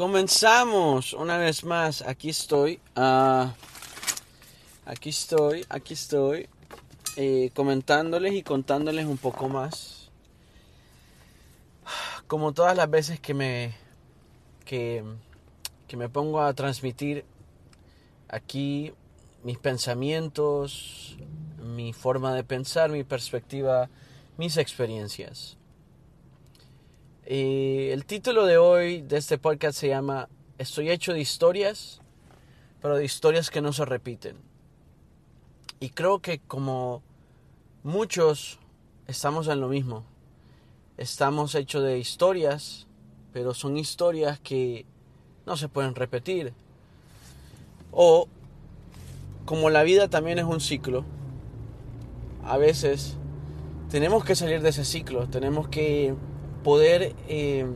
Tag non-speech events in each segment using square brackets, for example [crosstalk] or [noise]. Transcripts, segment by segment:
Comenzamos una vez más. Aquí estoy. ah, aquí estoy. Aquí estoy. eh, comentándoles y contándoles un poco más. Como todas las veces que me. que me pongo a transmitir aquí mis pensamientos, mi forma de pensar, mi perspectiva, mis experiencias. Eh, el título de hoy de este podcast se llama Estoy hecho de historias, pero de historias que no se repiten. Y creo que como muchos estamos en lo mismo. Estamos hechos de historias, pero son historias que no se pueden repetir. O como la vida también es un ciclo, a veces tenemos que salir de ese ciclo, tenemos que poder eh,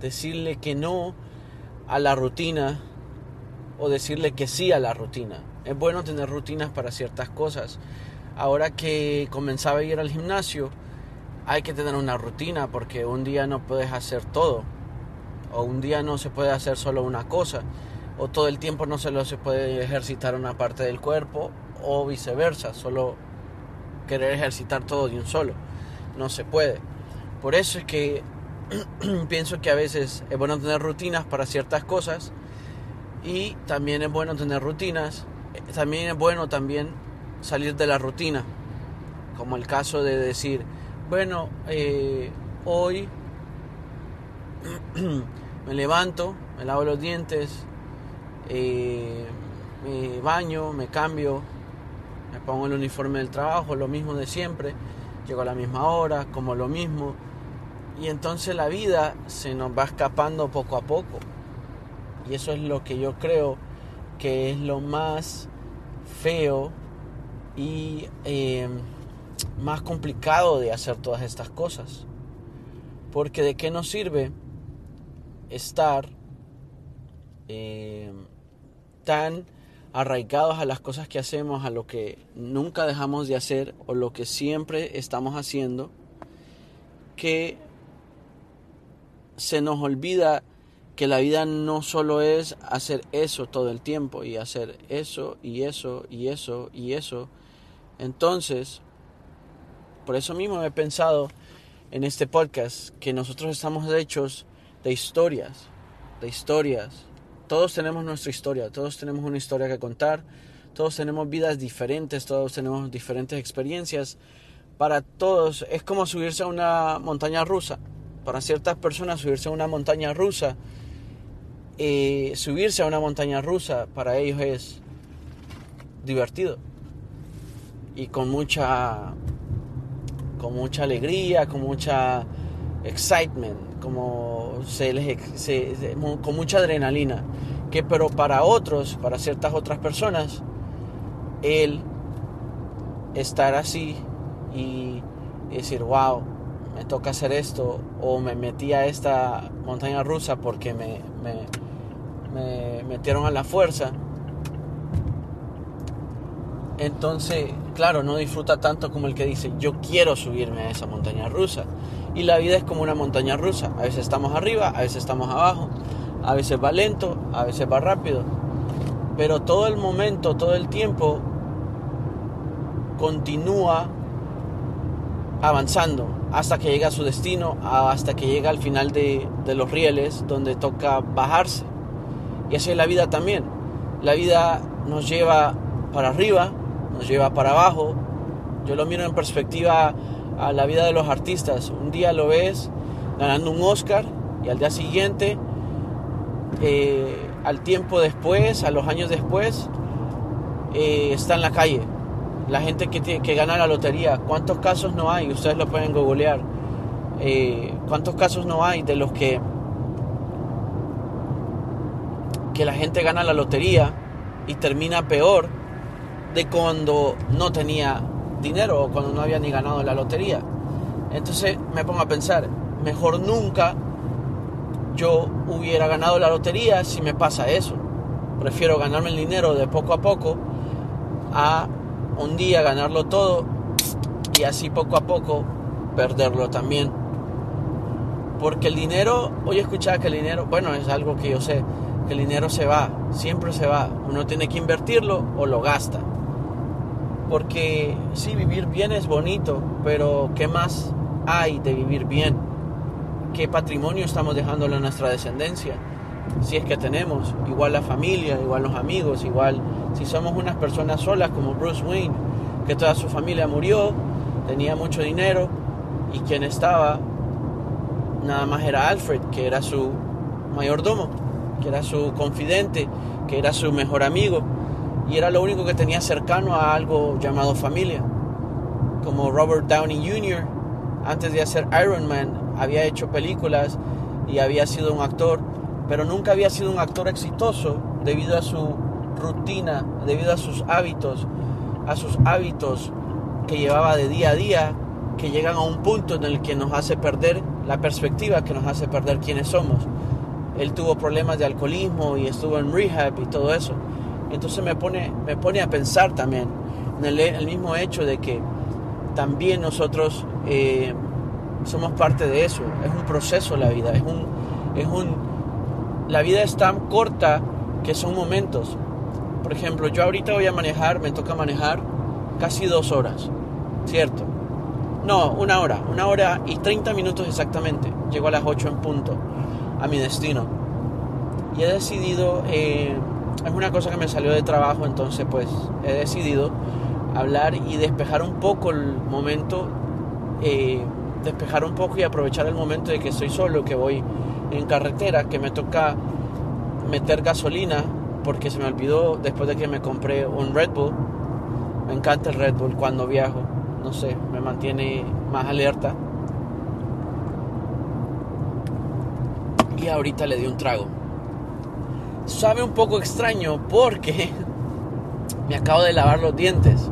decirle que no a la rutina o decirle que sí a la rutina. Es bueno tener rutinas para ciertas cosas. Ahora que comenzaba a ir al gimnasio, hay que tener una rutina porque un día no puedes hacer todo. O un día no se puede hacer solo una cosa. O todo el tiempo no solo se puede ejercitar una parte del cuerpo. O viceversa, solo querer ejercitar todo de un solo. No se puede. Por eso es que [clears throat] pienso que a veces es bueno tener rutinas para ciertas cosas y también es bueno tener rutinas, también es bueno también salir de la rutina, como el caso de decir, bueno, eh, hoy [clears throat] me levanto, me lavo los dientes, eh, me baño, me cambio, me pongo el uniforme del trabajo, lo mismo de siempre, llego a la misma hora, como lo mismo, y entonces la vida se nos va escapando poco a poco. Y eso es lo que yo creo que es lo más feo y eh, más complicado de hacer todas estas cosas. Porque de qué nos sirve estar eh, tan arraigados a las cosas que hacemos, a lo que nunca dejamos de hacer o lo que siempre estamos haciendo, que se nos olvida que la vida no solo es hacer eso todo el tiempo y hacer eso y eso y eso y eso. Entonces, por eso mismo he pensado en este podcast que nosotros estamos hechos de historias, de historias. Todos tenemos nuestra historia, todos tenemos una historia que contar, todos tenemos vidas diferentes, todos tenemos diferentes experiencias. Para todos es como subirse a una montaña rusa para ciertas personas subirse a una montaña rusa, eh, subirse a una montaña rusa para ellos es divertido y con mucha, con mucha alegría, con mucha excitement, como se les, con mucha adrenalina. Que pero para otros, para ciertas otras personas, el estar así y decir, wow, me toca hacer esto o me metí a esta montaña rusa porque me, me metieron a la fuerza. Entonces, claro, no disfruta tanto como el que dice, yo quiero subirme a esa montaña rusa. Y la vida es como una montaña rusa. A veces estamos arriba, a veces estamos abajo, a veces va lento, a veces va rápido. Pero todo el momento, todo el tiempo, continúa avanzando hasta que llega a su destino, hasta que llega al final de, los rieles donde toca bajarse. Y así es la vida también. La vida nos lleva para arriba, nos lleva para abajo. Yo lo miro en perspectiva a la vida de los artistas. Un día lo ves ganando un Oscar y al día siguiente, eh, al tiempo después, a los años después, eh, está en la calle la gente que, tiene, que gana la lotería, ¿cuántos casos no hay? Ustedes lo pueden googlear. Eh, ¿Cuántos casos no hay de los que, que la gente gana la lotería y termina peor de cuando no tenía dinero o cuando no había ni ganado la lotería? Entonces me pongo a pensar, mejor nunca yo hubiera ganado la lotería si me pasa eso. Prefiero ganarme el dinero de poco a poco a un día ganarlo todo y así poco a poco perderlo también. Porque el dinero, hoy escuchaba que el dinero, bueno, es algo que yo sé, que el dinero se va, siempre se va. Uno tiene que invertirlo o lo gasta. Porque sí, vivir bien es bonito, pero ¿qué más hay de vivir bien? ¿Qué patrimonio estamos dejándole a nuestra descendencia? Si es que tenemos, igual la familia, igual los amigos, igual si somos unas personas solas como Bruce Wayne, que toda su familia murió, tenía mucho dinero y quien estaba nada más era Alfred, que era su mayordomo, que era su confidente, que era su mejor amigo y era lo único que tenía cercano a algo llamado familia. Como Robert Downey Jr., antes de hacer Iron Man, había hecho películas y había sido un actor, pero nunca había sido un actor exitoso debido a su rutina, debido a sus hábitos, a sus hábitos que llevaba de día a día, que llegan a un punto en el que nos hace perder la perspectiva, que nos hace perder quiénes somos. Él tuvo problemas de alcoholismo y estuvo en rehab y todo eso. Entonces me pone, me pone a pensar también en el, mismo hecho de que también nosotros eh, somos parte de eso. Es un proceso la vida, es un, es un, la vida es tan corta que son momentos. Por ejemplo, yo ahorita voy a manejar, me toca manejar casi dos horas, ¿cierto? No, una hora, una hora y 30 minutos exactamente. Llego a las 8 en punto a mi destino. Y he decidido, eh, es una cosa que me salió de trabajo, entonces pues he decidido hablar y despejar un poco el momento, eh, despejar un poco y aprovechar el momento de que estoy solo, que voy en carretera, que me toca meter gasolina, porque se me olvidó después de que me compré un Red Bull. Me encanta el Red Bull cuando viajo, no sé, me mantiene más alerta. Y ahorita le di un trago. Sabe un poco extraño porque [laughs] me acabo de lavar los dientes.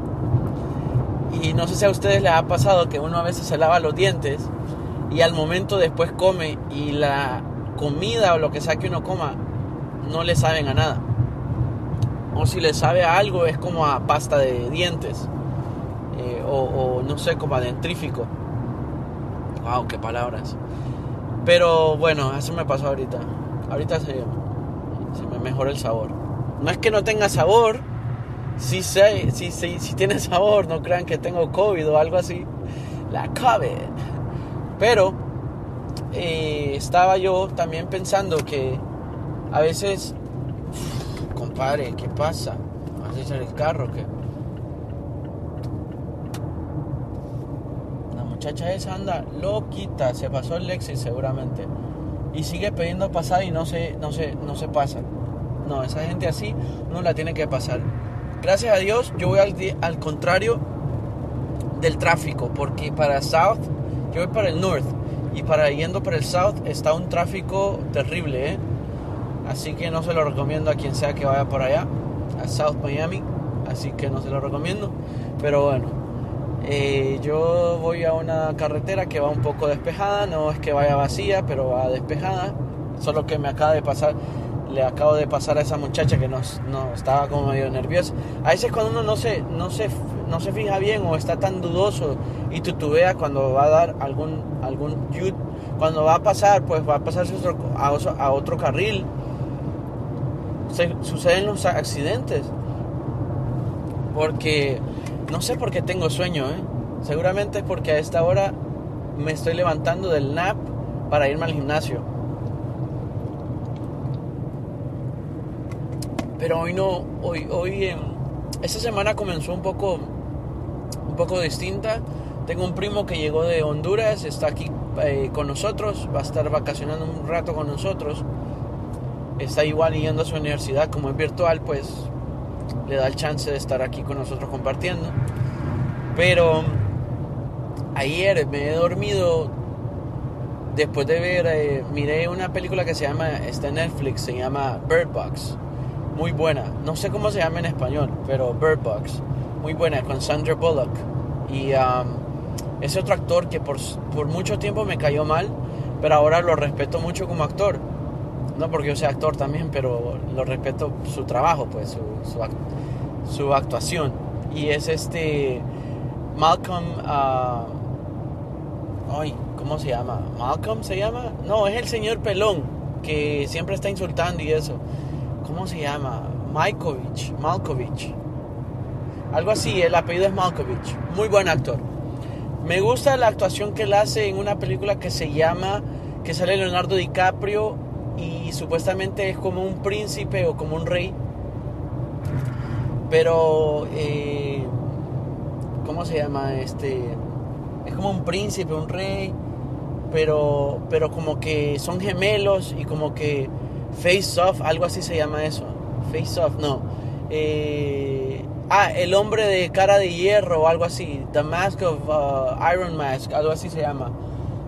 Y no sé si a ustedes les ha pasado que uno a veces se lava los dientes y al momento después come y la comida o lo que sea que uno coma no le saben a nada. O si le sabe a algo es como a pasta de dientes. Eh, o, no sé, como a dentrífico. Wow, qué palabras. Pero bueno, eso me pasó ahorita. Ahorita se, se me mejora el sabor. No es que no tenga sabor, sé, sí, sí, sí tiene [laughs] sabor, no crean que tengo COVID o algo así. La COVID. Pero eh, estaba yo también pensando que a veces, compadre, ¿qué pasa? ¿Vas a echar el carro que La muchacha esa anda loquita, se pasó el Lexi seguramente. Y sigue pidiendo pasar y no se, no se, no se pasa. No, esa gente así no la tiene que pasar. Gracias a Dios, yo voy al, al contrario del tráfico, porque para South, yo voy para el North, y para yendo para el South está un tráfico terrible, ¿eh? Así que no se lo recomiendo a quien sea que vaya por allá, a South Miami, así que no se lo recomiendo. Pero bueno, eh, yo voy a una carretera que va un poco despejada, no es que vaya vacía, pero va despejada, solo que me acaba de pasar le acabo de pasar a esa muchacha que no, estaba como medio nerviosa. A veces cuando uno no se, no, se, no se fija bien o está tan dudoso y tutubea cuando va a dar algún, algún cuando va a pasar, pues va a pasarse a, a otro carril. Se, suceden los accidentes. Porque no sé por qué tengo sueño, ¿eh? Seguramente es porque a esta hora me estoy levantando del nap para irme al gimnasio Pero hoy no, hoy, hoy, esta semana comenzó un poco, un poco distinta. Tengo un primo que llegó de Honduras, está aquí eh, con nosotros, va a estar vacacionando un rato con nosotros. Está igual yendo a su universidad, como es virtual, pues le da el chance de estar aquí con nosotros compartiendo. Pero ayer me he dormido después de ver, eh, miré una película que se llama, está en Netflix, se llama Bird Box muy buena. No sé cómo se llama en español, pero Bird Box, muy buena, con Sandra Bullock. Y um, ese otro actor que por, por, mucho tiempo me cayó mal, pero ahora lo respeto mucho como actor. No porque yo sea actor también, pero lo respeto su trabajo, pues, su, su, actuación. Y es este Malcolm... Uh, ay, ¿cómo se llama? Malcolm se llama. No, es el señor pelón que siempre está insultando y eso. ¿Cómo se llama? Malkovich, Malkovich. Algo así, el apellido es Malkovich. Muy buen actor. Me gusta la actuación que él hace en una película que se llama, que sale Leonardo DiCaprio y supuestamente es como un príncipe o como un rey. Pero, eh, ¿cómo se llama? Este, es como un príncipe, un rey, pero, pero como que son gemelos y como que face off, algo así se llama eso. Face off, no. Eh, ah, el hombre de cara de hierro o algo así. The Mask of uh, Iron Mask, algo así se llama.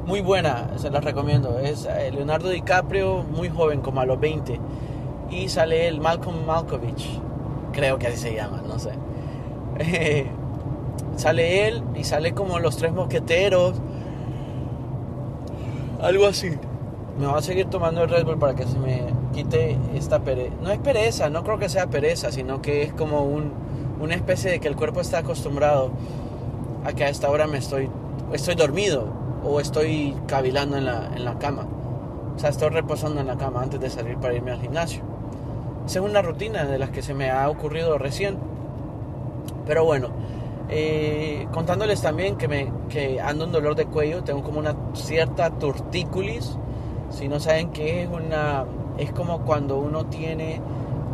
Muy buena, se las recomiendo. Es eh, Leonardo DiCaprio, muy joven, como a los 20. Y sale el Malcolm Malkovich. Creo que así se llama, no sé. [laughs] sale él y sale como los tres mosqueteros. Algo así. Me voy a seguir tomando el Red Bull para que se me quite esta pereza. No es pereza, no creo que sea pereza, sino que es como un, una especie de que el cuerpo está acostumbrado a que a esta hora me estoy, estoy dormido o estoy cavilando en la, en la cama. O sea, estoy reposando en la cama antes de salir para irme al gimnasio. Esa es una rutina de las que se me ha ocurrido recién. Pero bueno, eh, contándoles también que, me, que ando un dolor de cuello, tengo como una cierta tortícolis. Si no saben qué es, una, es como cuando uno tiene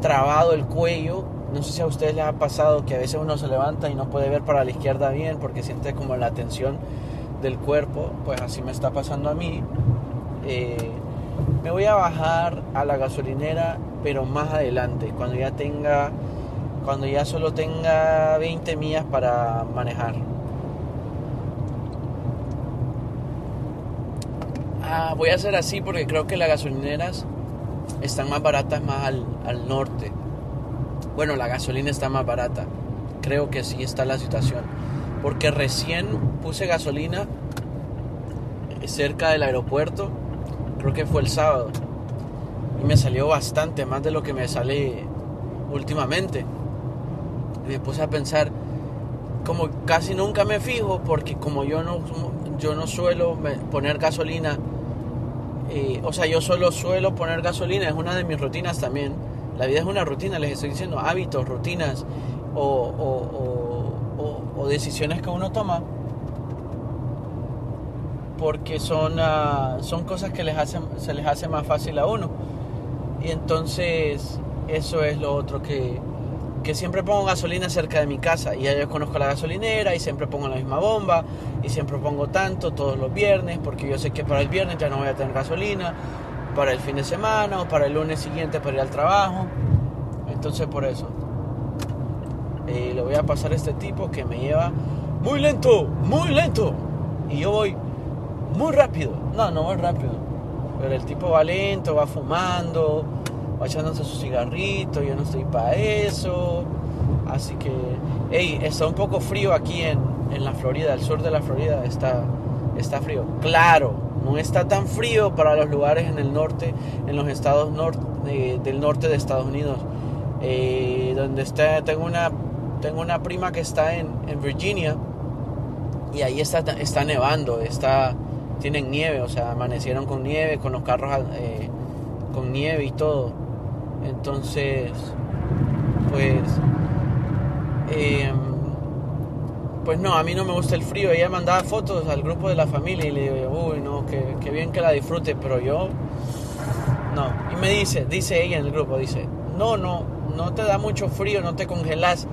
trabado el cuello. No sé si a ustedes les ha pasado que a veces uno se levanta y no puede ver para la izquierda bien porque siente como la tensión del cuerpo. Pues así me está pasando a mí. Eh, me voy a bajar a la gasolinera, pero más adelante, cuando ya tenga cuando ya solo tenga 20 millas para manejar. Ah, voy a hacer así porque creo que las gasolineras están más baratas más al, al norte. Bueno, la gasolina está más barata. Creo que sí está la situación. Porque recién puse gasolina cerca del aeropuerto. Creo que fue el sábado. Y me salió bastante, más de lo que me sale últimamente me puse a pensar, como casi nunca me fijo, porque como yo no, yo no suelo poner gasolina, o sea, yo solo suelo poner gasolina, es una de mis rutinas también. La vida es una rutina, les estoy diciendo, hábitos, rutinas o, o, decisiones que uno toma, porque son, ah, son cosas que les hacen, se les hace más fácil a uno. Y entonces eso es lo otro que, que siempre pongo gasolina cerca de mi casa y ya yo conozco la gasolinera y siempre pongo la misma bomba y siempre pongo tanto todos los viernes porque yo sé que para el viernes ya no voy a tener gasolina, para el fin de semana o para el lunes siguiente para ir al trabajo. Entonces por eso. Eh, le voy a pasar a este tipo que me lleva muy lento, muy lento. Y yo voy muy rápido. No, no voy rápido. Pero el tipo va lento, va fumando echándose su cigarrito, yo no estoy para eso. Así que, hey, está un poco frío aquí en, en, la Florida, el sur de la Florida está, está frío. Claro, no está tan frío para los lugares en el norte, en los estados norte, del norte de Estados Unidos. Eh, donde está, tengo una, tengo una prima que está en, en Virginia y ahí está, está nevando, está, tienen nieve, o sea, amanecieron con nieve, con los carros eh, con nieve y todo. Entonces, pues, em, pues no, a mí no me gusta el frío. Ella mandaba fotos al grupo de la familia y le digo, uy, no, que, bien que la disfrute, pero yo, no. Y me dice, dice ella en el grupo, dice, no, no, no te da mucho frío, no te congelas,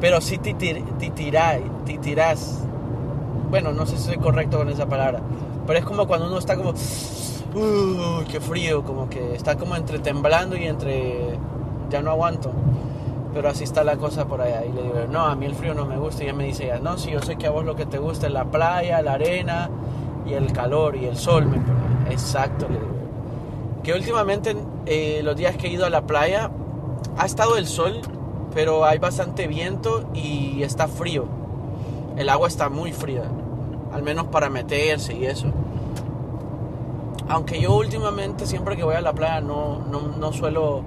pero sí te, tirás. Bueno, no sé si soy correcto con esa palabra, pero es como cuando uno está como uy, qué frío, como que está como entre temblando y entre ya no aguanto. Pero así está la cosa por allá. Y le digo, no, a mí el frío no me gusta. Y ella me dice, ya, no, sí, yo sé que a vos lo que te gusta es la playa, la arena y el calor y el sol. Exacto, le digo. Que últimamente, eh, los días que he ido a la playa, ha estado el sol, pero hay bastante viento y está frío. El agua está muy fría, al menos para meterse y eso. Aunque yo últimamente siempre que voy a la playa no, no, suelo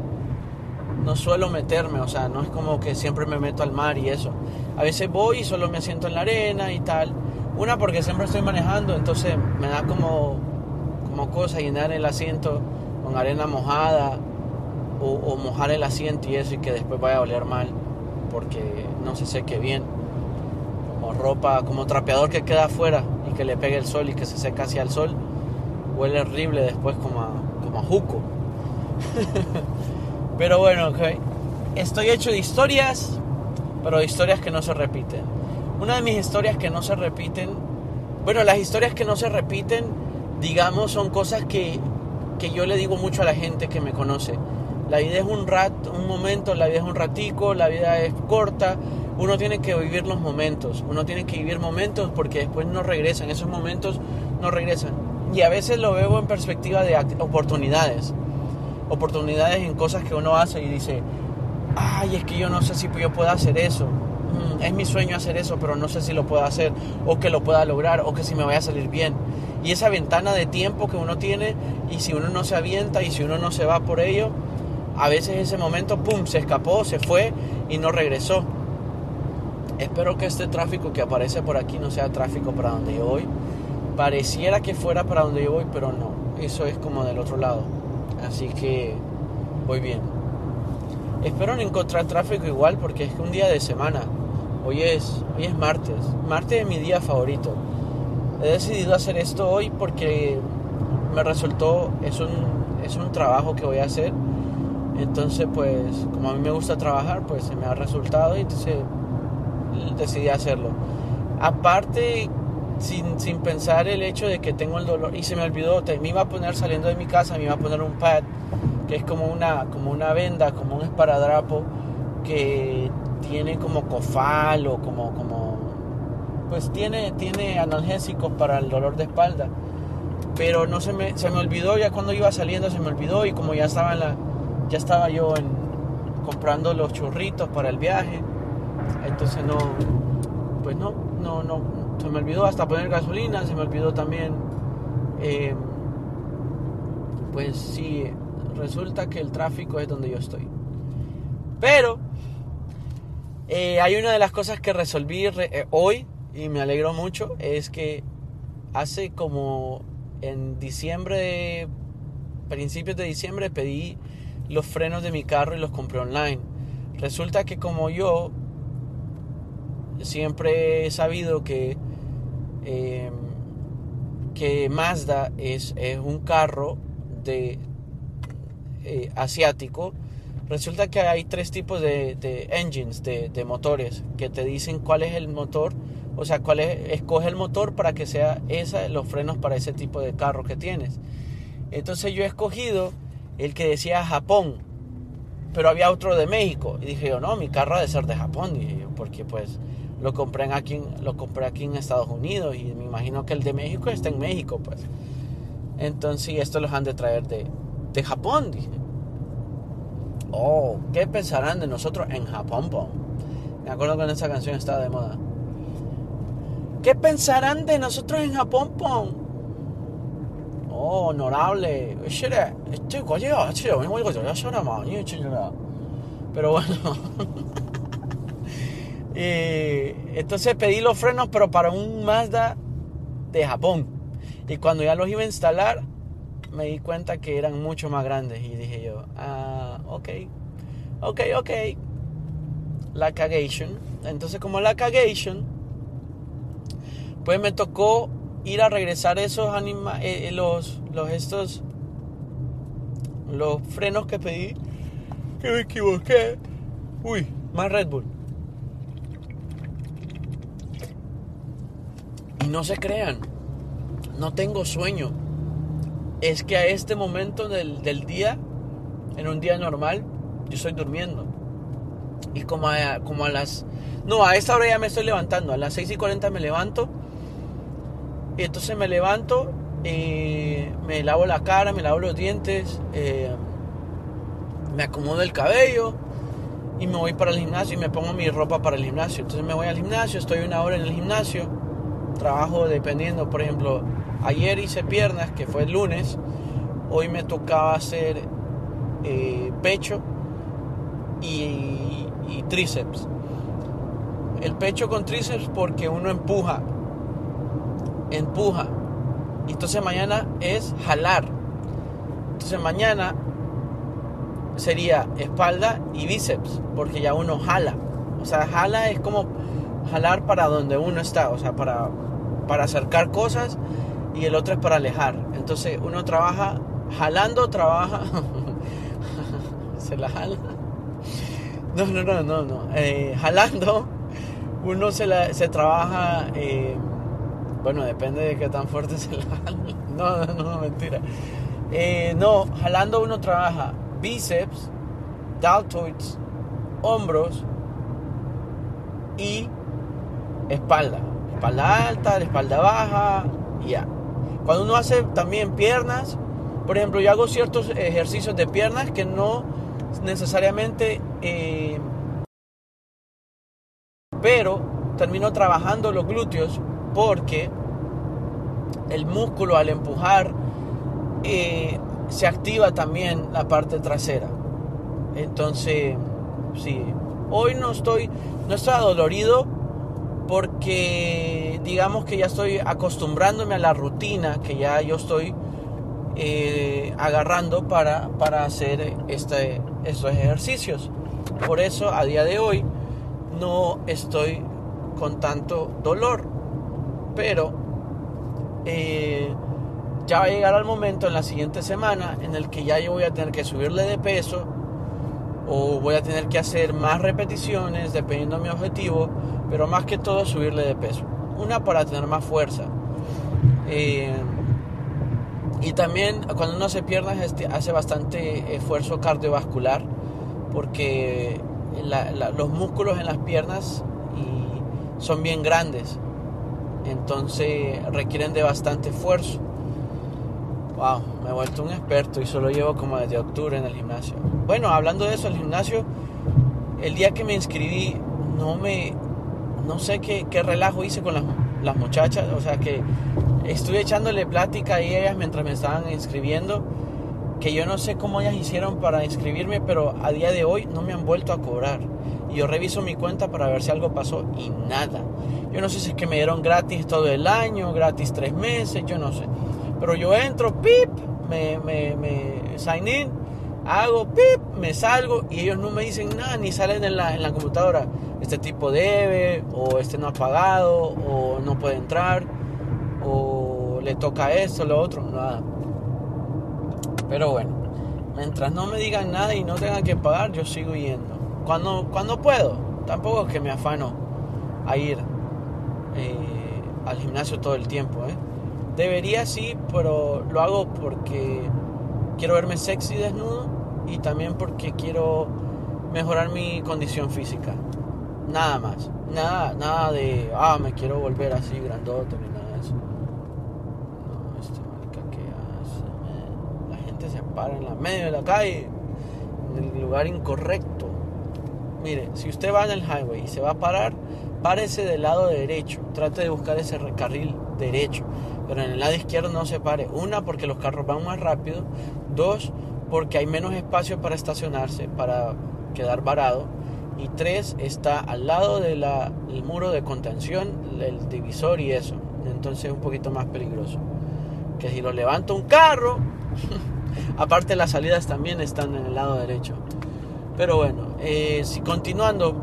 no suelo meterme, o sea, no es como que siempre me meto al mar y eso. A veces voy y solo me siento en la arena y tal. Una porque siempre estoy manejando, entonces me da como, como cosa llenar el asiento con arena mojada o, mojar el asiento y eso y que después vaya a oler mal porque no se seque bien. Como ropa, como trapeador que queda afuera y que le pegue el sol y que se seca hacia el sol. Huele horrible después como a, como a juco. [laughs] pero bueno, estoy hecho de historias, pero de historias que no se repiten. Una de mis historias que no se repiten, bueno, las historias que no se repiten, digamos, son cosas que, que yo le digo mucho a la gente que me conoce. La vida es un rato, un momento, la vida es un ratico, la vida es corta. Uno tiene que vivir los momentos, uno tiene que vivir momentos porque después no regresan, esos momentos no regresan. Y a veces lo veo en perspectiva de oportunidades, oportunidades en cosas que uno hace y dice, ay, es que yo no sé si yo puedo hacer eso, mm, es mi sueño hacer eso, pero no sé si lo puedo hacer, o que lo pueda lograr, o que si me vaya a salir bien. Y esa ventana de tiempo que uno tiene, y si uno no se avienta, y si uno no se va por ello, a veces ese momento, ¡pum!, se escapó, se fue y no regresó. Espero que este tráfico que aparece por aquí no sea tráfico para donde yo voy. Pareciera que fuera para donde yo voy, pero no. Eso es como del otro lado. Así que voy bien. Espero no encontrar tráfico igual porque es que un día de semana. Hoy es, hoy es martes. Martes es mi día favorito. He decidido hacer esto hoy porque me resultó, es un, es un trabajo que voy a hacer entonces, pues, como a mí me gusta trabajar, pues se me ha resultado y entonces decidí hacerlo. Aparte, sin, sin, pensar el hecho de que tengo el dolor, y se me olvidó, me iba a poner saliendo de mi casa, me iba a poner un pad, que es como una, como una venda, como un esparadrapo, que tiene como cofal o como, como pues tiene, tiene analgésicos para el dolor de espalda. Pero no se me, se me olvidó, ya cuando iba saliendo se me olvidó y como ya estaba en la, ya estaba yo comprando los churritos para el viaje. Entonces no, pues no, no, no, se me olvidó hasta poner gasolina, se me olvidó también, eh, pues sí, resulta que el tráfico es donde yo estoy. Pero eh, hay una de las cosas que resolví eh, hoy y me alegro mucho, es que hace como en diciembre, principios de diciembre, pedí los frenos de mi carro y los compré online. Resulta que como yo siempre he sabido que, em, que Mazda es, un carro de, eh, asiático, resulta que hay tres tipos de, engines, de, motores, que te dicen cuál es el motor, o sea, cuál es, escoge el motor para que sea esa, los frenos para ese tipo de carro que tienes. Entonces yo he escogido el que decía Japón, pero había otro de México. Y dije yo, no, mi carro ha de ser de Japón, porque pues lo compré, aquí, lo compré aquí en Estados Unidos y me imagino que el de México está en México, pues. Entonces, esto los han de traer de, de Japón, dije. Oh, ¿qué pensarán de nosotros en Japón, Me acuerdo cuando esa canción estaba de moda. ¿Qué pensarán de nosotros en Japón, pon? oh, honorable. Pero bueno. [laughs] entonces pedí los frenos, pero para un Mazda de Japón. Y cuando ya los iba a instalar, me di cuenta que eran mucho más grandes. Y dije yo, ah, ok, ok, ok. La cagation. Entonces, como la cagation, pues me tocó ir a regresar esos anima eh, eh, los, los estos los frenos que pedí que me equivoqué uy más Red Bull no se crean no tengo sueño. Es que a este momento del, del día en un día normal yo estoy durmiendo. Y como a, como a las no a esta hora ya me estoy levantando a las 6 y 40 me levanto. Y entonces me levanto, y me lavo la cara, me lavo los dientes, eh, me acomodo el cabello y me voy para el gimnasio y me pongo mi ropa para el gimnasio. Entonces me voy al gimnasio, estoy una hora en el gimnasio, trabajo dependiendo, por ejemplo, ayer hice piernas, que fue el lunes, hoy me tocaba hacer eh, pecho y, y tríceps. El pecho con tríceps porque uno empuja empuja. Entonces mañana es jalar. Entonces mañana sería espalda y bíceps, porque ya uno jala. O sea, jala es como jalar para donde uno está, o sea, para, para acercar cosas y el otro es para alejar. Entonces uno trabaja jalando, trabaja, [laughs] se la jala. No, no, no, no, no. Eh, jalando, uno se, se trabaja, eh, bueno, depende de qué tan fuerte [laughs] se la jala. No, no, no, mentira. Eh, no, jalando uno trabaja bíceps, deltoids, hombros y espalda. Espalda alta, espalda baja, ya. Cuando uno hace también piernas, por ejemplo, yo hago ciertos ejercicios de piernas que no necesariamente, eh, pero termino trabajando los glúteos porque el músculo al empujar eh, se activa también la parte trasera. Entonces, sí, hoy no estoy, no estoy adolorido porque digamos que ya estoy acostumbrándome a la rutina que ya yo estoy eh, agarrando para, para hacer este, estos ejercicios. Por eso a día de hoy no estoy con tanto dolor. Pero eh, ya va a llegar al momento en la siguiente semana en el que ya yo voy a tener que subirle de peso o voy a tener que hacer más repeticiones dependiendo de mi objetivo, pero más que todo subirle de peso. Una para tener más fuerza. Eh, y también cuando uno hace piernas este, hace bastante esfuerzo cardiovascular porque los músculos en las piernas son bien grandes. Entonces requieren de bastante esfuerzo. Wow, me he vuelto un experto y solo llevo como desde octubre en el gimnasio. Bueno, hablando de eso, el gimnasio, el día que me inscribí, no me, no sé qué, qué relajo hice con las, las muchachas, o sea que estuve echándole plática a ellas mientras me estaban inscribiendo, que yo no sé cómo ellas hicieron para inscribirme, pero a día de hoy no me han vuelto a cobrar. Y yo reviso mi cuenta para ver si algo pasó y nada. Yo no sé si es que me dieron gratis todo el año, gratis tres meses, yo no sé. Pero yo entro, pip, me, me, me sign in, hago pip, me salgo y ellos no me dicen nada, ni salen en la, en la computadora. Este tipo debe, o este no ha pagado, o no puede entrar, o le toca esto, lo otro, nada. Pero bueno, mientras no me digan nada y no tengan que pagar, yo sigo yendo. Cuando, cuando puedo, tampoco es que me afano a ir eh, al gimnasio todo el tiempo, ¿eh? Debería sí, pero lo hago porque quiero verme sexy desnudo y también porque quiero mejorar mi condición física. Nada más. Nada, nada de, ah, me quiero volver así grandote ni nada de eso. No, este marica que hace, La gente se para en la medio de la calle, en el lugar incorrecto. Mire, si usted va en el highway y se va a parar, párese del lado derecho. Trate de buscar ese carril derecho pero en el lado izquierdo no se pare. Una, porque los carros van más rápido. Dos, porque hay menos espacio para estacionarse, para quedar varado. Y tres, está al lado del muro de contención, el divisor y eso. Entonces es un poquito más peligroso. Que si lo levanta un carro, [laughs] aparte las salidas también están en el lado derecho. Pero bueno, eh, si continuando,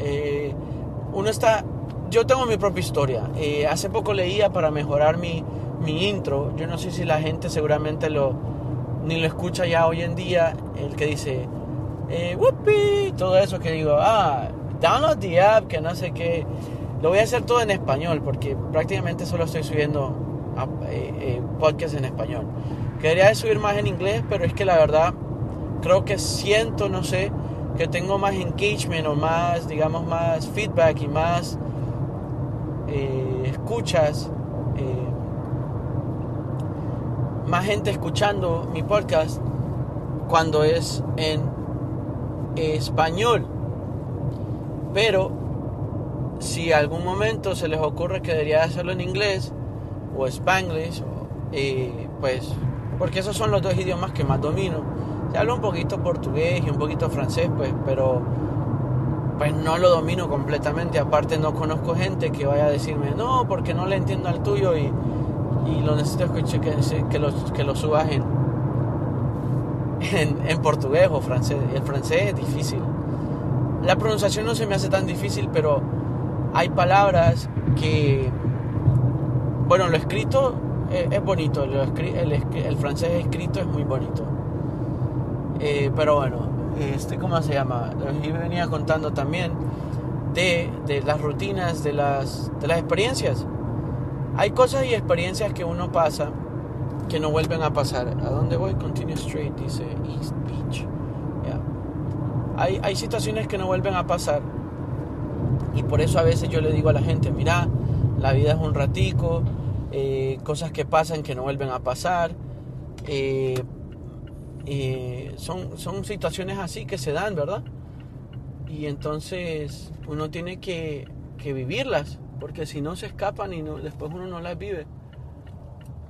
eh, uno está yo tengo mi propia historia. Eh, hace poco leía para mejorar mi, mi, intro. Yo no sé si la gente seguramente lo ni lo escucha ya hoy en día. El que dice, eh, whoopee, todo eso que digo, ah, download the app, que no sé qué. Lo voy a hacer todo en español porque prácticamente solo estoy subiendo eh, eh, podcasts en español. Quería subir más en inglés, pero es que la verdad creo que siento, no sé, que tengo más engagement o más, digamos, más feedback y más eh, escuchas, eh, más gente escuchando mi podcast cuando es en español. Pero si algún momento se les ocurre que debería hacerlo en inglés o spanglish, eh, pues porque esos son los dos idiomas que más domino. Se habla un poquito portugués y un poquito francés, pues, pero pues no lo domino completamente. Aparte no conozco gente que vaya a decirme, no, porque no le entiendo al tuyo y, lo necesito que, que, lo, que lo subas en, portugués o francés. El francés es difícil. La pronunciación no se me hace tan difícil, pero hay palabras que, bueno, lo escrito es, es bonito, el, el, el, francés escrito es muy bonito. Eh, pero bueno, este, ¿cómo se llama? Y venía contando también de, de, las rutinas, de las, de las experiencias. Hay cosas y experiencias que uno pasa que no vuelven a pasar. ¿A dónde voy? Continue straight, dice East Beach. Yeah. Hay, hay situaciones que no vuelven a pasar. Y por eso a veces yo le digo a la gente, mira, la vida es un ratico, eh, cosas que pasan que no vuelven a pasar. Eh, son, son situaciones así que se dan, ¿verdad? Y entonces uno tiene que, que vivirlas, porque si no se escapan y no, después uno no las vive.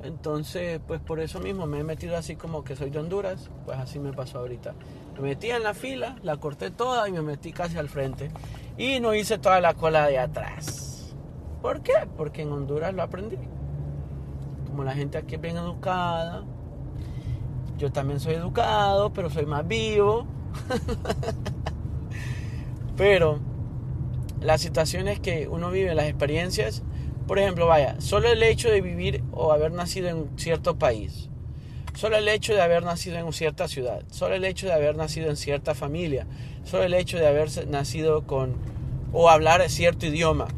Entonces, pues por eso mismo me he metido así como que soy de Honduras, pues así me pasó ahorita. Me metí en la fila, la corté toda y me metí casi al frente. Y no hice toda la cola de atrás. ¿Por qué? Porque en Honduras lo aprendí. Como la gente aquí es bien educada, yo también soy educado, pero soy más vivo. [laughs] pero las situaciones que uno vive, las experiencias, por ejemplo, vaya, solo el hecho de vivir o haber nacido en cierto país, solo el hecho de haber nacido en cierta ciudad, solo el hecho de haber nacido en cierta familia, solo el hecho de haber nacido con o hablar cierto idioma,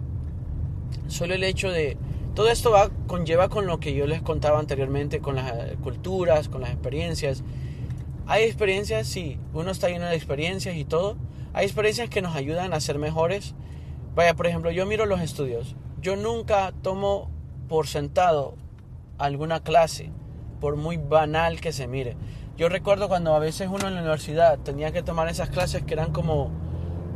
solo el hecho de todo esto va, conlleva con lo que yo les contaba anteriormente, con las culturas, con las experiencias. Hay experiencias, sí, uno está lleno de experiencias y todo. Hay experiencias que nos ayudan a ser mejores. Vaya, por ejemplo, yo miro los estudios. Yo nunca tomo por sentado alguna clase, por muy banal que se mire. Yo recuerdo cuando a veces uno en la universidad tenía que tomar esas clases que eran como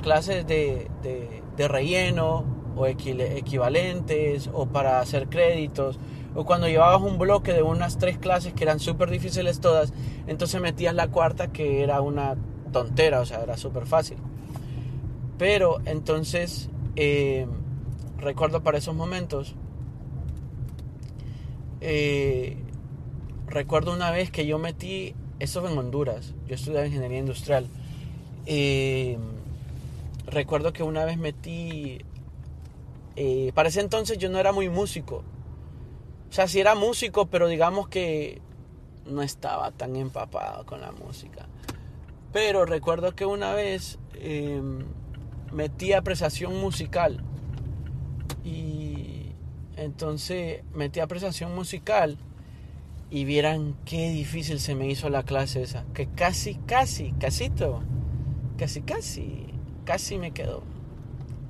clases de, de, de relleno o equivalentes o para hacer créditos o cuando llevabas un bloque de unas tres clases que eran súper difíciles todas, entonces metías la cuarta que era una tontera, o sea, era súper fácil. Pero entonces, eh, recuerdo para esos momentos, eh, recuerdo una vez que yo metí, eso en Honduras, yo estudiaba ingeniería industrial, eh, recuerdo que una vez metí eh, para ese entonces yo no era muy músico. O sea, sí era músico, pero digamos que no estaba tan empapado con la música. Pero recuerdo que una vez em, metí apreciación musical. Y entonces metí apreciación musical. Y vieran qué difícil se me hizo la clase esa. Que casi, casi, casito. Casi, casi, casi me quedó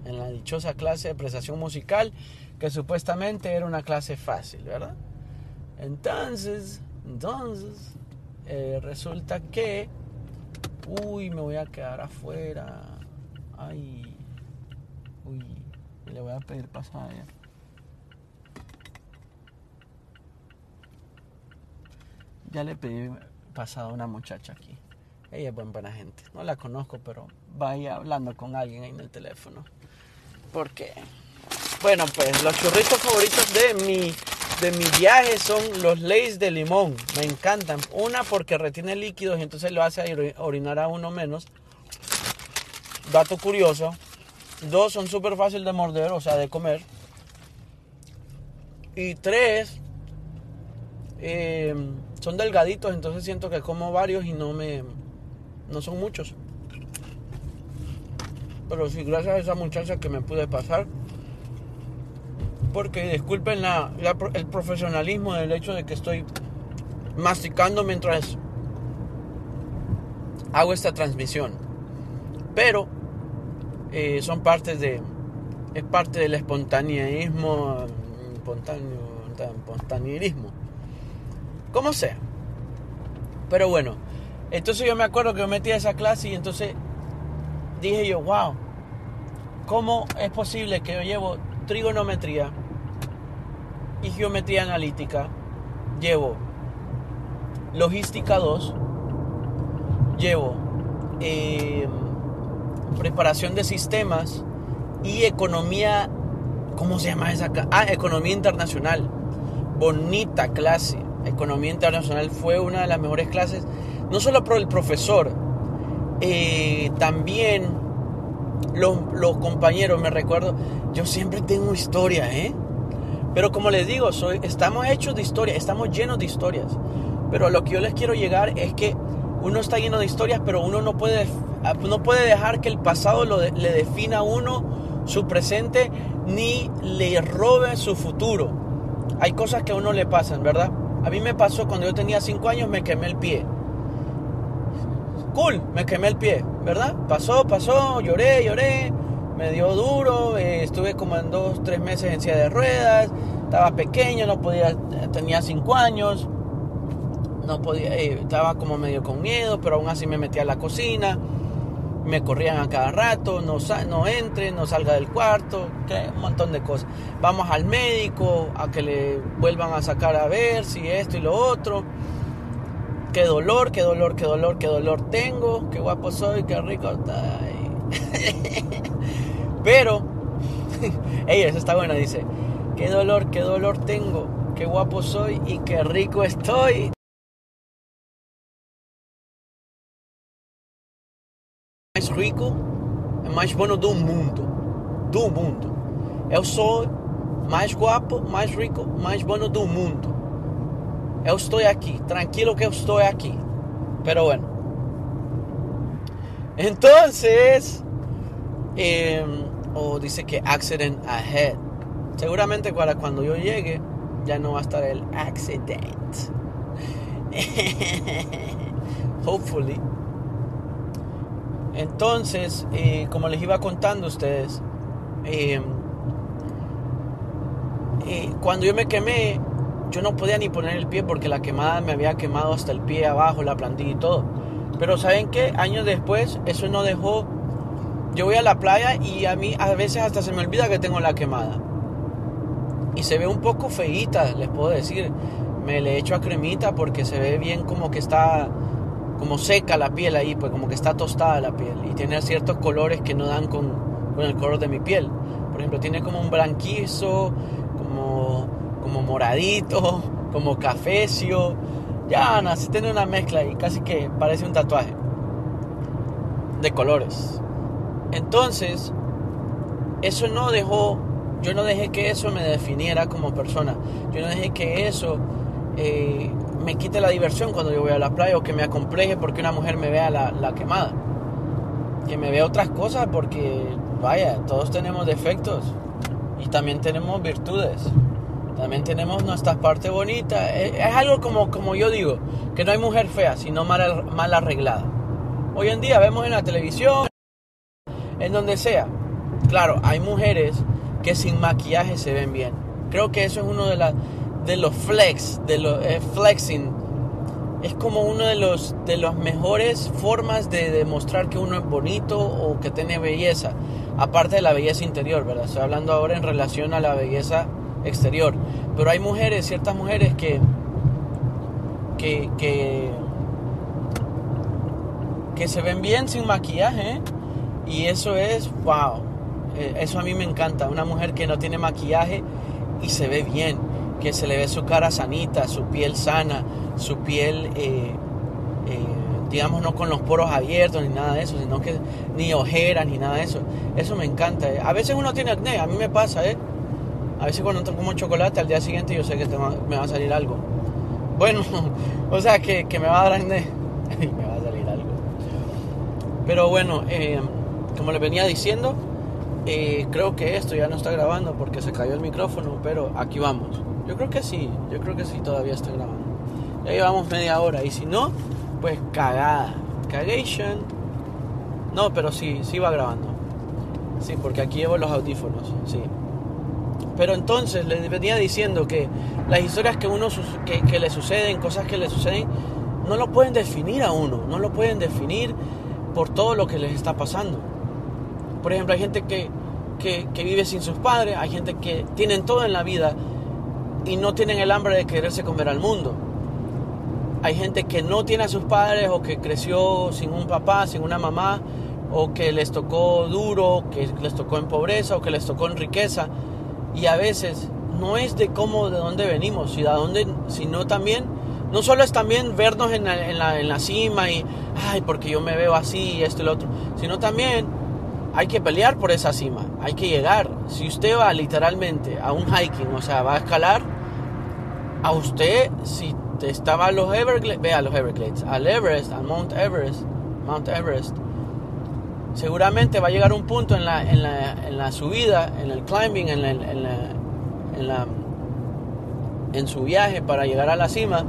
en la dichosa clase de apreciación musical, que supuestamente era una clase fácil, ¿verdad? Entonces, entonces, eh, resulta que, uy, me voy a quedar afuera, ay, uy, le voy a pedir pasada Ya le pedí pasada a una muchacha aquí. Ella es buena, buena gente. No la conozco, pero vaya hablando con alguien ahí en el teléfono. Porque, bueno, pues los churritos favoritos de mi, de mi viaje son los Lays de limón. Me encantan. Una porque retiene líquidos y entonces lo hace orinar a uno menos. Dato curioso. Dos, son súper fácil de morder, o sea, de comer. Y tres, eh, son delgaditos, entonces siento que como varios y no me... no son muchos. Pero sí, gracias a esa muchacha que me pude pasar. Porque disculpen la, el profesionalismo del hecho de que estoy masticando mientras hago esta transmisión. Pero eh, son partes de. Es parte del espontaneísmo. espontaneísmo. Como sea. Pero bueno. Entonces yo me acuerdo que me metí a esa clase y entonces dije yo, wow, ¿cómo es posible que yo llevo trigonometría y geometría analítica, llevo logística 2, llevo em, preparación de sistemas y economía, ¿cómo se llama esa? Ah, economía internacional. Bonita clase. Economía internacional fue una de las mejores clases, no solo por el profesor, eh, también los, compañeros, me recuerdo, yo siempre tengo historia, ¿eh? Pero como les digo, soy, estamos hechos de historia, estamos llenos de historias. Pero a lo que yo les quiero llegar es que uno está lleno de historias, pero uno no puede, no puede dejar que el pasado lo le defina a uno su presente ni le robe su futuro. Hay cosas que a uno le pasan, ¿verdad? A mí me pasó cuando yo tenía 5 años, me quemé el pie. Cool, me quemé el pie, ¿verdad? Pasó, pasó, lloré, lloré, me dio duro, eh, estuve como en 2, 3 meses en silla de ruedas, estaba pequeño, no podía, tenía 5 años, no podía, eh, estaba como medio con miedo, pero aún así me metí a la cocina, me corrían a cada rato, no, no entre, no salga del cuarto, un montón de cosas. Vamos al médico a que le vuelvan a sacar a ver si esto y lo otro. Qué dolor, qué dolor, qué dolor, qué dolor tengo, qué guapo soy, qué rico. [laughs] Pero, [laughs] ella, está buena, dice, qué dolor, qué dolor tengo, qué guapo soy y qué rico estoy. mais rico e mais bueno do mundo. Do mundo. Eu sou mais guapo, mais rico, mais bueno do mundo. Eu estou aqui, tranquilo que eu estou aqui. Pero bueno. [laughs] Entonces, eh, o dice que accident ahead. Seguramente para cuando yo llegue ya no va a estar el accident. [laughs] Hopefully. Entonces, eh, como les iba contando a ustedes, em, eh, cuando yo me quemé, yo no podía ni poner el pie porque la quemada me había quemado hasta el pie abajo, la plantilla y todo. Pero ¿saben qué? Años después, eso no dejó... Yo voy a la playa y a mí a veces hasta se me olvida que tengo la quemada. Y se ve un poco feíta, les puedo decir. Me le echo a cremita porque se ve bien como que está como seca la piel ahí, pues como que está tostada la piel y tiene ciertos colores que no dan con, con el color de mi piel. Por ejemplo, tiene como un blanquizo, como, como moradito, como cafecio. Ya, así tiene una mezcla y casi que parece un tatuaje de colores. Entonces, eso no dejó, yo no dejé que eso me definiera como persona. Yo no dejé que eso eh, me quite la diversión cuando yo voy a la playa o que me acompleje porque una mujer me vea la, la quemada. Que me vea otras cosas porque, vaya, todos tenemos defectos y también tenemos virtudes. También tenemos nuestras partes bonitas. Es, es, algo como, como yo digo, que no hay mujer fea, sino mal, mal arreglada. Hoy en día vemos en la televisión, en donde sea. Claro, hay mujeres que sin maquillaje se ven bien. Creo que eso es uno de las de los flex, de los eh, flexing, es como uno de los de las mejores formas de demostrar que uno es bonito o que tiene belleza, aparte de la belleza interior, ¿verdad? Estoy hablando ahora en relación a la belleza exterior, pero hay mujeres, ciertas mujeres que que que, que se ven bien sin maquillaje y eso es wow. Eh, eso a mí me encanta, una mujer que no tiene maquillaje y se ve bien que se le ve su cara sanita, su piel sana, su piel, eh, eh, digamos, no con los poros abiertos ni nada de eso, sino que ni ojeras ni nada de eso. Eso me encanta. Eh. A veces uno tiene acné, a mí me pasa, ¿eh? A veces cuando como chocolate al día siguiente yo sé que me va a salir algo. Bueno, [laughs] o sea que, que me va a dar acné. [laughs] me va a salir algo. Pero bueno, como les venía diciendo, creo que esto ya no está grabando porque se cayó el micrófono, pero aquí vamos. Yo creo que sí, yo creo que sí todavía está grabando. Ya llevamos media hora y si no, pues cagada. Cagation. No, pero sí, sí va grabando. Sí, porque aquí llevo los audífonos, sí. Pero entonces les venía diciendo que las historias que uno que, le suceden, cosas que le suceden, no lo pueden definir a uno, no lo pueden definir por todo lo que les está pasando. Por ejemplo, hay gente que, que, que vive sin sus padres, hay gente que tienen todo en la vida y no tienen el hambre de quererse comer al mundo. Hay gente que no tiene a sus padres o que creció sin un papá, sin una mamá, o que les tocó duro, que les tocó en pobreza o que les tocó en riqueza. Y a veces no es de cómo, de dónde venimos, y de dónde, sino también, no solo es también vernos en la, en la, en la cima y, ay, porque yo me veo así, esto y lo otro, sino también hay que pelear por esa cima, hay que llegar. Si usted va literalmente a un hiking, o sea, va a escalar, a usted, si estaba a los Everglades, vea los Everglades, al Everest, al Mount Everest, Mount Everest, seguramente va a llegar un punto en la, en la, en la subida, en el climbing, en la, en la, en en su viaje para llegar a la cima,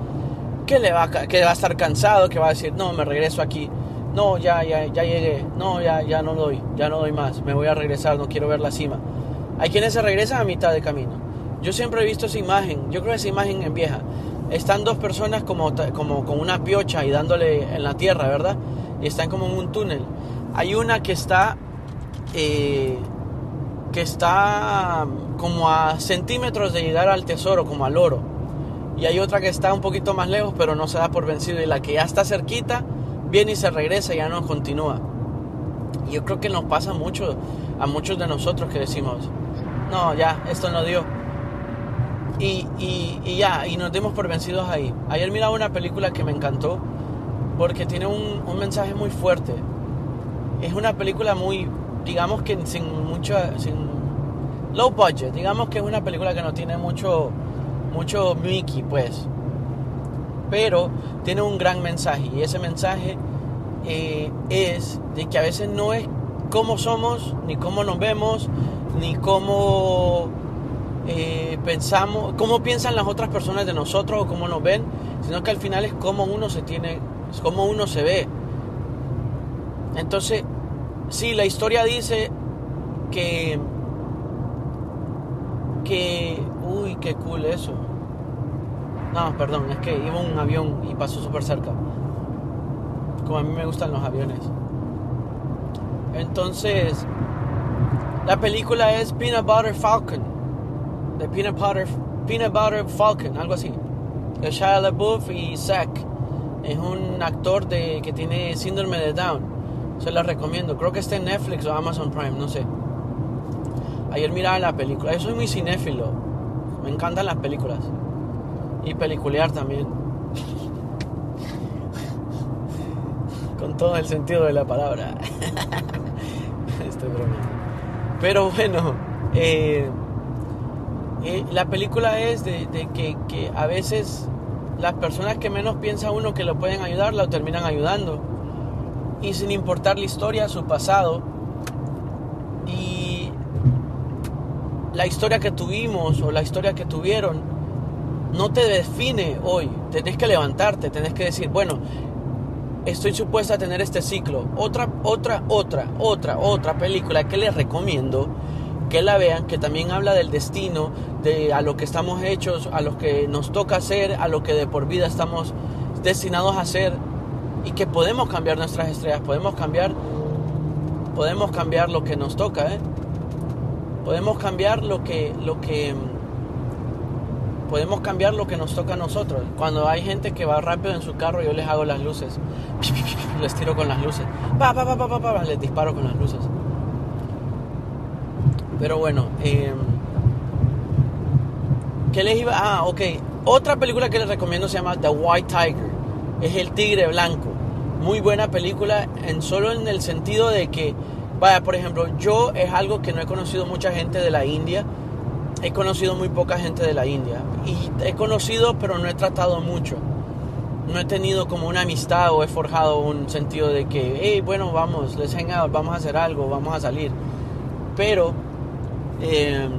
que, le va, que va a estar cansado, que va a decir, no, me regreso aquí, no, ya, ya, ya llegué, no, ya, ya no doy, ya no doy más, me voy a regresar, no quiero ver la cima. Hay quienes se regresan a mitad de camino. Yo siempre he visto esa imagen, yo creo que esa imagen es vieja. Están dos personas como, como con una piocha y dándole en la tierra, ¿verdad? Y están como en un túnel. Hay una que está, eh, que está como a centímetros de llegar al tesoro, como al oro. Y hay otra que está un poquito más lejos, pero no se da por vencido. Y la que ya está cerquita, viene y se regresa y ya no continúa. Yo creo que nos pasa mucho a muchos de nosotros que decimos, no, ya, esto no dio. Y, y, ya, y nos dimos por vencidos ahí. Ayer miraba una película que me encantó porque tiene un mensaje muy fuerte. Es una película muy, digamos que sin mucho, sin low budget, digamos que es una película que no tiene mucho, mucho Mickey, pues pero tiene un gran mensaje y ese mensaje eh, es de que a veces no es cómo somos, ni cómo nos vemos, ni cómo eh, pensamos, cómo piensan las otras personas de nosotros o cómo nos ven, sino que al final es cómo uno se tiene, es cómo uno se ve. Entonces, sí, la historia dice que, que, uy, qué cool eso. No, perdón, es que iba un avión y pasó súper cerca. Como a mí me gustan los aviones. Entonces, la película es Peanut Butter Falcon. De Peanut Butter, Peanut Butter Falcon, algo así. De Shia LaBeouf y Zack. Es un actor de, que tiene síndrome de Down. Se la recomiendo. Creo que está en Netflix o Amazon Prime, no sé. Ayer miraba la película. Yo soy muy cinéfilo. Me encantan las películas. Y peliculear también. [laughs] Con todo el sentido de la palabra. [laughs] Estoy bromeando. Pero bueno, eh, eh, la película es de, que, que, a veces las personas que menos piensa uno que lo pueden ayudar, lo terminan ayudando. Y sin importar la historia, su pasado. Y la historia que tuvimos o la historia que tuvieron no te define hoy. Tenés que levantarte, tenés que decir, bueno, estoy supuesta a tener este ciclo. Otra, otra, otra, otra, otra película que les recomiendo que la vean, que también habla del destino, de a lo que estamos hechos, a lo que nos toca hacer, a lo que de por vida estamos destinados a hacer y que podemos cambiar nuestras estrellas, podemos cambiar, podemos cambiar lo que nos toca, ¿eh? podemos cambiar lo que, lo que podemos cambiar lo que nos toca a nosotros. Cuando hay gente que va rápido en su carro, yo les hago las luces. [laughs] Les tiro con las luces. Pa, pa, pa, les disparo con las luces. Pero bueno, eh, ¿qué les iba? Ah, ok. Otra película que les recomiendo se llama The White Tiger. Es el tigre blanco. Muy buena película, en solo en el sentido de que, vaya, por ejemplo, yo es algo que no he conocido mucha gente de la India he conocido muy poca gente de la India. Y he conocido, pero no he tratado mucho. No he tenido como una amistad o he forjado un sentido de que, hey, bueno, vamos, let's hang vamos a hacer algo, vamos a salir. Pero eh,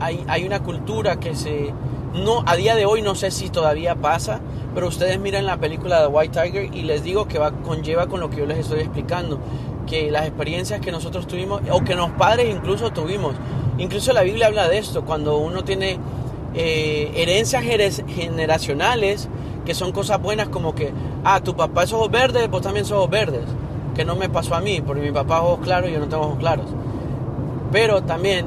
hay, hay una cultura que se... No, a día de hoy no sé si todavía pasa, pero ustedes miran la película de White Tiger y les digo que va, conlleva con lo que yo les estoy explicando, que las experiencias que nosotros tuvimos, o que los padres incluso tuvimos, Incluso la Biblia habla de esto, cuando uno tiene eh, herencias generacionales, que son cosas buenas como que, ah, tu papá es ojos verdes, pues también sos ojos verdes, que no me pasó a mí, porque mi papá es ojos claros y yo no tengo ojos claros. Pero también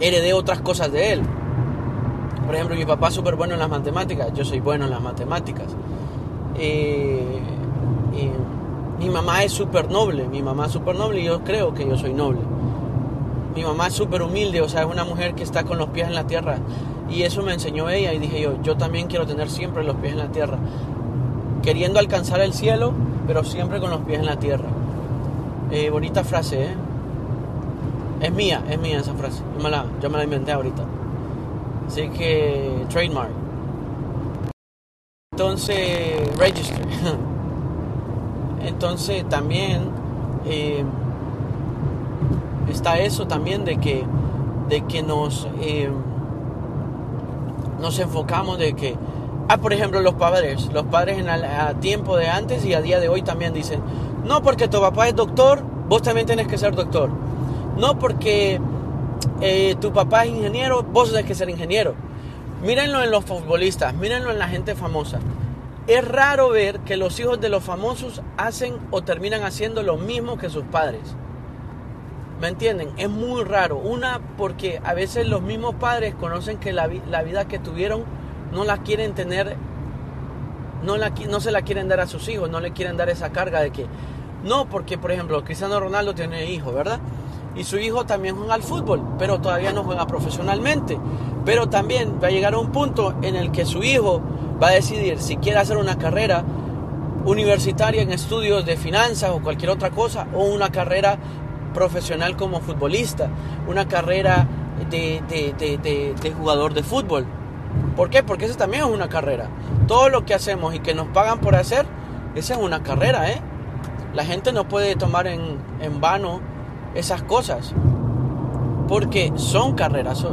heredé otras cosas de él. Por ejemplo, mi papá es súper bueno en las matemáticas, yo soy bueno en las matemáticas. Eh, mamá es súper noble, mi mamá es súper noble y yo creo que yo soy noble. Mi mamá es súper humilde, o sea, es una mujer que está con los pies en la tierra. Y eso me enseñó ella y dije yo, yo también quiero tener siempre los pies en la tierra. Queriendo alcanzar el cielo, pero siempre con los pies en la tierra. Eh, bonita frase, ¿eh? Es mía, es mía esa frase. Yo me la, yo me la inventé ahorita. Así que, trademark. Entonces, register. [laughs] Entonces, también eh, está eso también de que, de que nos, eh, nos enfocamos de que, ah, por ejemplo, los padres, los padres en a tiempo de antes y a día de hoy también dicen, no porque tu papá es doctor, vos también tienes que ser doctor. No porque eh, tu papá es ingeniero, vos tenés que ser ingeniero. Mírenlo en los futbolistas, mírenlo en la gente famosa. Es raro ver que los hijos de los famosos hacen o terminan haciendo lo mismo que sus padres. ¿Me entienden? Es muy raro. Una, porque a veces los mismos padres conocen que la, vida que tuvieron no la quieren tener, no, la, no se la quieren dar a sus hijos, no le quieren dar esa carga de que, no, porque por ejemplo Cristiano Ronaldo tiene hijos, ¿verdad? Y su hijo también juega al fútbol, pero todavía no juega profesionalmente. Pero también va a llegar a un punto en el que su hijo va a decidir si quiere hacer una carrera universitaria en estudios de finanzas o cualquier otra cosa, o una carrera profesional como futbolista, una carrera de, de, jugador de fútbol. ¿Por qué? Porque eso también es una carrera. Todo lo que hacemos y que nos pagan por hacer, esa es una carrera, ¿eh? La gente no puede tomar en, en vano esas cosas. Porque son carreras,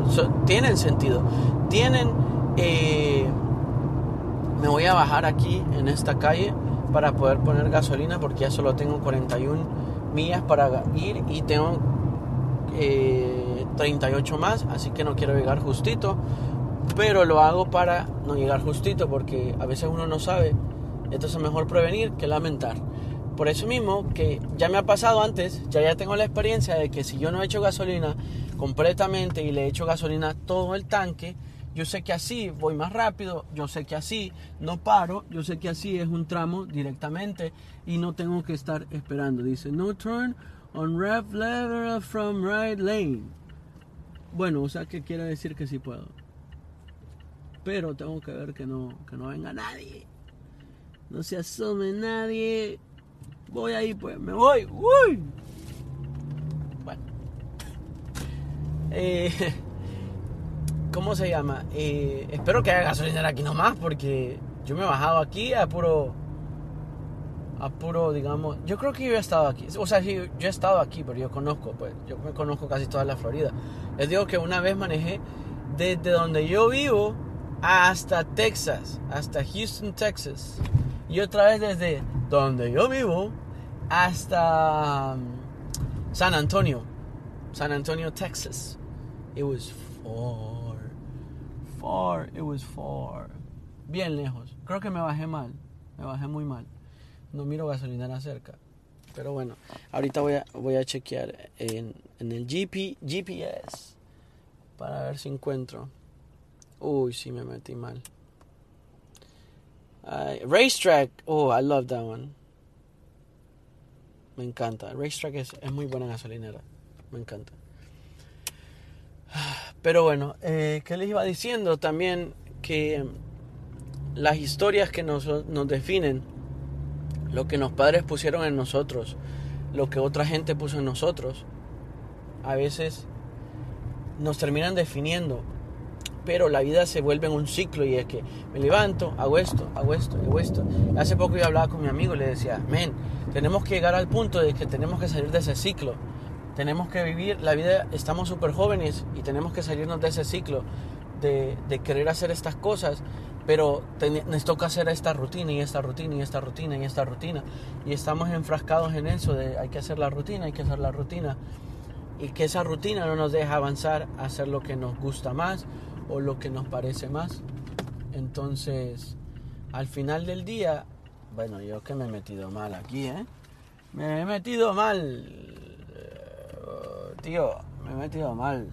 tienen sentido. Tienen... Eh, me voy a bajar aquí en esta calle para poder poner gasolina porque ya solo tengo 41 millas para ir y tengo 38 eh, más, así que no quiero llegar justito, pero lo hago para no llegar justito porque a veces uno no sabe, entonces es mejor prevenir que lamentar. Por eso mismo que ya me ha pasado antes, ya ya tengo la experiencia de que si yo no he hecho gasolina completamente y le he hecho gasolina todo el tanque, yo sé que así voy más rápido, yo sé que así no paro, yo sé que así es un tramo directamente y no tengo que estar esperando. Dice, no turn on left lever from right lane. Bueno, o sea que quiere decir que sí puedo. Pero tengo que ver que no, que no venga nadie. No se asome nadie. Voy ahí, pues, me voy. Uy. Bueno. Eh, ¿Cómo se llama? Eh, espero que haya gasolinera aquí nomás porque yo me he bajado aquí a puro... A puro, digamos... Yo creo que yo he estado aquí. O sea, yo he estado aquí, pero yo conozco, pues. Yo me conozco casi toda la Florida. Les digo que una vez manejé desde donde yo vivo hasta Texas. Hasta Houston, Texas. Y otra vez desde donde yo vivo hasta um, San Antonio. San Antonio, Texas. It was far far, it was far. Bien lejos. Creo que me bajé mal. Me bajé muy mal. No miro gasolinera cerca. Pero bueno, ahorita voy a, voy a chequear en, en el GP, GPS para ver si encuentro. Uy, sí me metí mal. racetrack. Oh, I love that one. Me encanta. Racetrack es, es muy buena gasolinera. Me encanta. Pero bueno, eh, ¿qué les iba diciendo? También que las historias que nos, nos definen, lo que los padres pusieron en nosotros, lo que otra gente puso en nosotros, a veces nos terminan definiendo. Pero la vida se vuelve en un ciclo y es que me levanto, hago esto, hago esto, hago esto. Hace poco yo hablaba con mi amigo y le decía, men, tenemos que llegar al punto de que tenemos que salir de ese ciclo tenemos que vivir la vida, estamos súper jóvenes y tenemos que salirnos de ese ciclo de, querer hacer estas cosas, pero nos toca hacer esta rutina y esta rutina y esta rutina y esta rutina. Y estamos enfrascados en eso de hay que hacer la rutina, hay que hacer la rutina. Y que esa rutina no nos deja avanzar a hacer lo que nos gusta más o lo que nos parece más. Entonces, al final del día, bueno, yo que me he metido mal aquí, ¿eh? Me he metido mal tío, me he metido mal.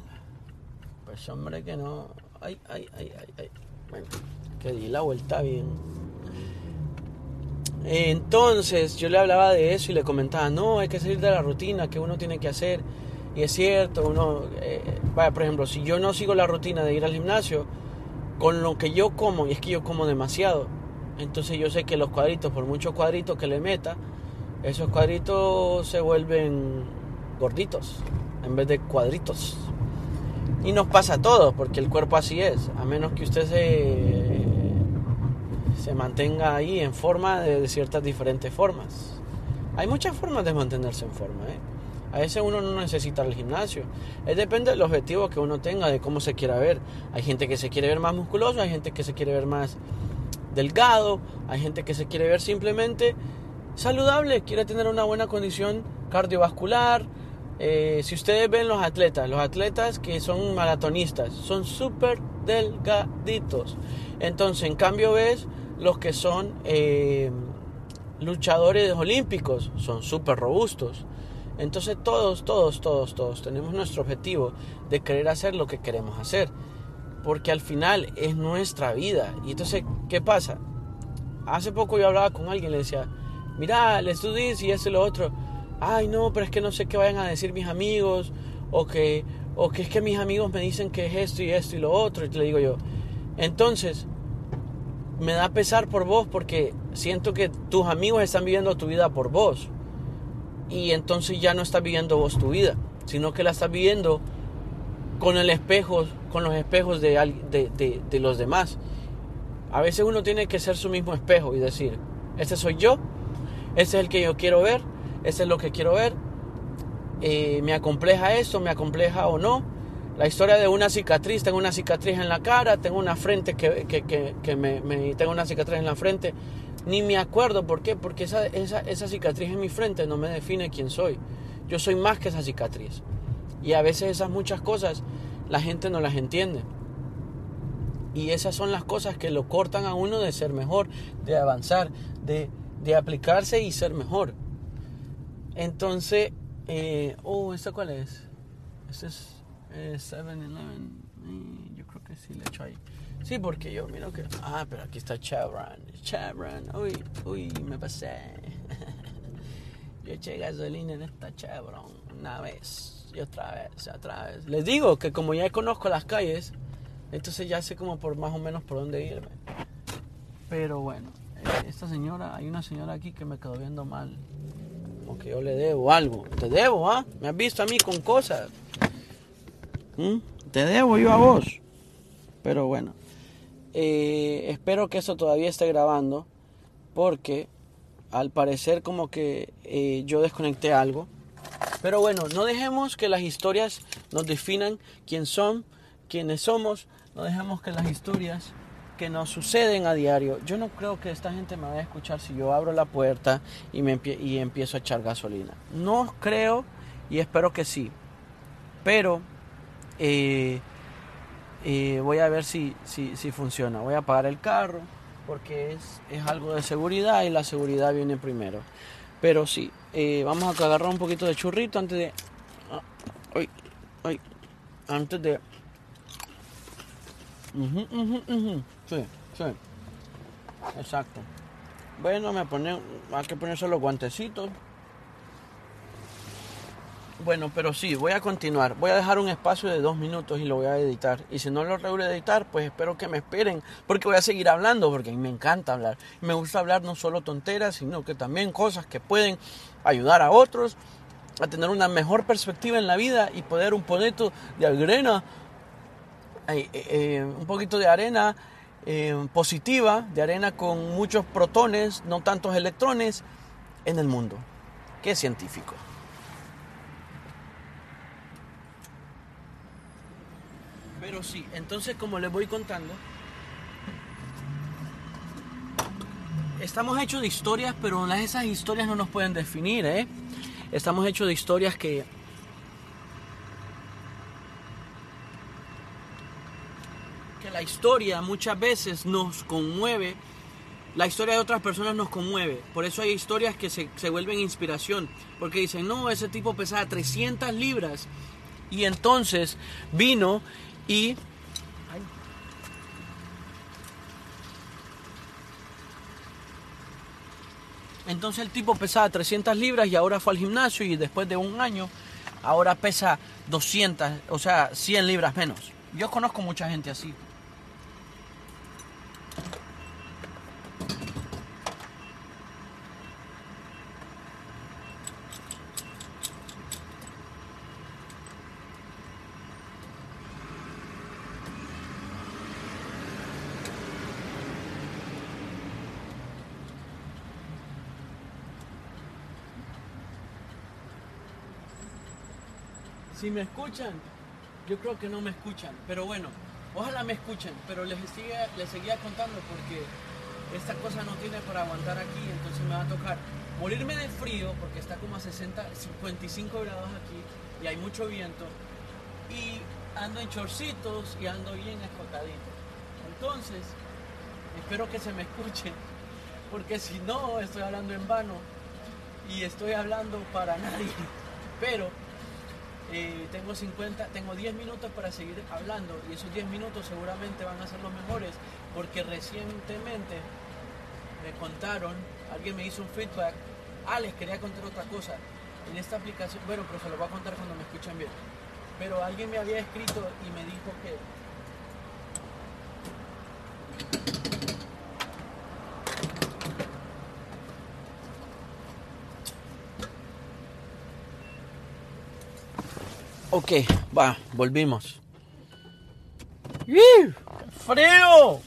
Pues hombre que no. Ay, ay, ay, ay, ay. Bueno, que di la vuelta bien. Entonces yo le hablaba de eso y le comentaba, no, hay que salir de la rutina que uno tiene que hacer. Y es cierto, uno, eh, vaya, por ejemplo, si yo no sigo la rutina de ir al gimnasio, con lo que yo como, y es que yo como demasiado, entonces yo sé que los cuadritos, por muchos cuadritos que le meta, esos cuadritos se vuelven gorditos en vez de cuadritos. Y nos pasa a todos, porque el cuerpo así es, a menos que usted se, se mantenga ahí en forma de, ciertas diferentes formas. Hay muchas formas de mantenerse en forma. ¿eh? A veces uno no necesita el gimnasio. Es depende del objetivo que uno tenga, de cómo se quiera ver. Hay gente que se quiere ver más musculoso, hay gente que se quiere ver más delgado, hay gente que se quiere ver simplemente saludable, quiere tener una buena condición cardiovascular, eh, si ustedes ven los atletas, los atletas que son maratonistas, son súper delgaditos. Entonces, en cambio ves los que son eh, luchadores olímpicos, son súper robustos. Entonces todos, todos, todos, todos tenemos nuestro objetivo de querer hacer lo que queremos hacer. Porque al final es nuestra vida. Y entonces, ¿qué pasa? Hace poco yo hablaba con alguien, le decía, mira, les tú dices y eso y lo otro ay no, pero es que no sé qué vayan a decir mis amigos, o que, o que es que mis amigos me dicen que es esto y esto y lo otro, y le digo yo, entonces, me da pesar por vos porque siento que tus amigos están viviendo tu vida por vos, y entonces ya no estás viviendo vos tu vida, sino que la estás viviendo con el espejo, con los espejos de, de, los demás. A veces uno tiene que ser su mismo espejo y decir, este soy yo, este es el que yo quiero ver, eso es lo que quiero ver. Eh, me acompleja esto, me acompleja o no. La historia de una cicatriz, tengo una cicatriz en la cara, tengo una frente que, que, que, me, tengo una cicatriz en la frente. Ni me acuerdo por qué, porque esa, esa, esa cicatriz en mi frente no me define quién soy. Yo soy más que esa cicatriz. Y a veces esas muchas cosas la gente no las entiende. Y esas son las cosas que lo cortan a uno de ser mejor, de avanzar, de, de aplicarse y ser mejor. Entonces, eh, oh, ¿esta cuál es? Este es 7-Eleven. Eh, yo creo que sí le echo ahí. Sí, porque yo miro que. Ah, pero aquí está Chevron. Chevron. Uy, uy, me pasé. [laughs] yo eché gasolina en esta Chevron una vez y otra vez, otra vez. Les digo que como ya conozco las calles, entonces ya sé como por más o menos por dónde irme. Pero bueno, eh, esta señora, hay una señora aquí que me quedó viendo mal que yo le debo algo. Te debo, ¿ah? Me has visto a mí con cosas. ¿Mm? Te debo yo a vos. Pero bueno. Eh, espero que eso todavía esté grabando. Porque al parecer como que eh, yo desconecté algo. Pero bueno, no dejemos que las historias nos definan quién son, quiénes somos. No dejemos que las historias que nos suceden a diario. Yo no creo que esta gente me vaya a escuchar si yo abro la puerta y, me y empiezo a echar gasolina. No creo y espero que sí. Pero eh, eh, voy a ver si, si, si, funciona. Voy a apagar el carro porque es, es, algo de seguridad y la seguridad viene primero. Pero sí, eh, vamos a agarrar un poquito de churrito antes de... Ah, antes de Sí, sí. Exacto. Bueno, me pone, hay que ponerse los guantecitos. Bueno, pero sí, voy a continuar. Voy a dejar un espacio de dos minutos y lo voy a editar. Y si no lo logro editar, pues espero que me esperen, porque voy a seguir hablando, porque me encanta hablar. Me gusta hablar no solo tonteras, sino que también cosas que pueden ayudar a otros a tener una mejor perspectiva en la vida y poder un poquito de arena eh, eh, un poquito de arena eh, positiva, de arena con muchos protones, no tantos electrones, en el mundo. Qué científico. Pero sí, entonces como les voy contando, estamos hechos de historias, pero esas historias no nos pueden definir, ¿eh? Estamos hechos de historias que la historia muchas veces nos conmueve, la historia de otras personas nos conmueve. Por eso hay historias que se, vuelven inspiración, porque dicen, no, ese tipo pesaba 300 libras y entonces vino y... Entonces el tipo pesaba 300 libras y ahora fue al gimnasio y después de un año ahora pesa 200, o sea, 100 libras menos. Yo conozco mucha gente así. Si me escuchan, yo creo que no me escuchan, pero bueno, ojalá me escuchen, pero les, sigue, les seguía contando porque esta cosa no tiene para aguantar aquí, entonces me va a tocar morirme de frío porque está como a 60, 55 grados aquí y hay mucho viento y ando en chorcitos y ando bien escotadito. Entonces, espero que se me escuchen porque si no estoy hablando en vano y estoy hablando para nadie. Pero eh, tengo 50, tengo 10 minutos para seguir hablando y esos 10 minutos seguramente van a ser los mejores porque recientemente me contaron, alguien me hizo un feedback, ah, les quería contar otra cosa, en esta aplicación, bueno, pero se lo voy a contar cuando me escuchen bien, pero alguien me había escrito y me dijo que Ok, va, volvimos. ¡Frío!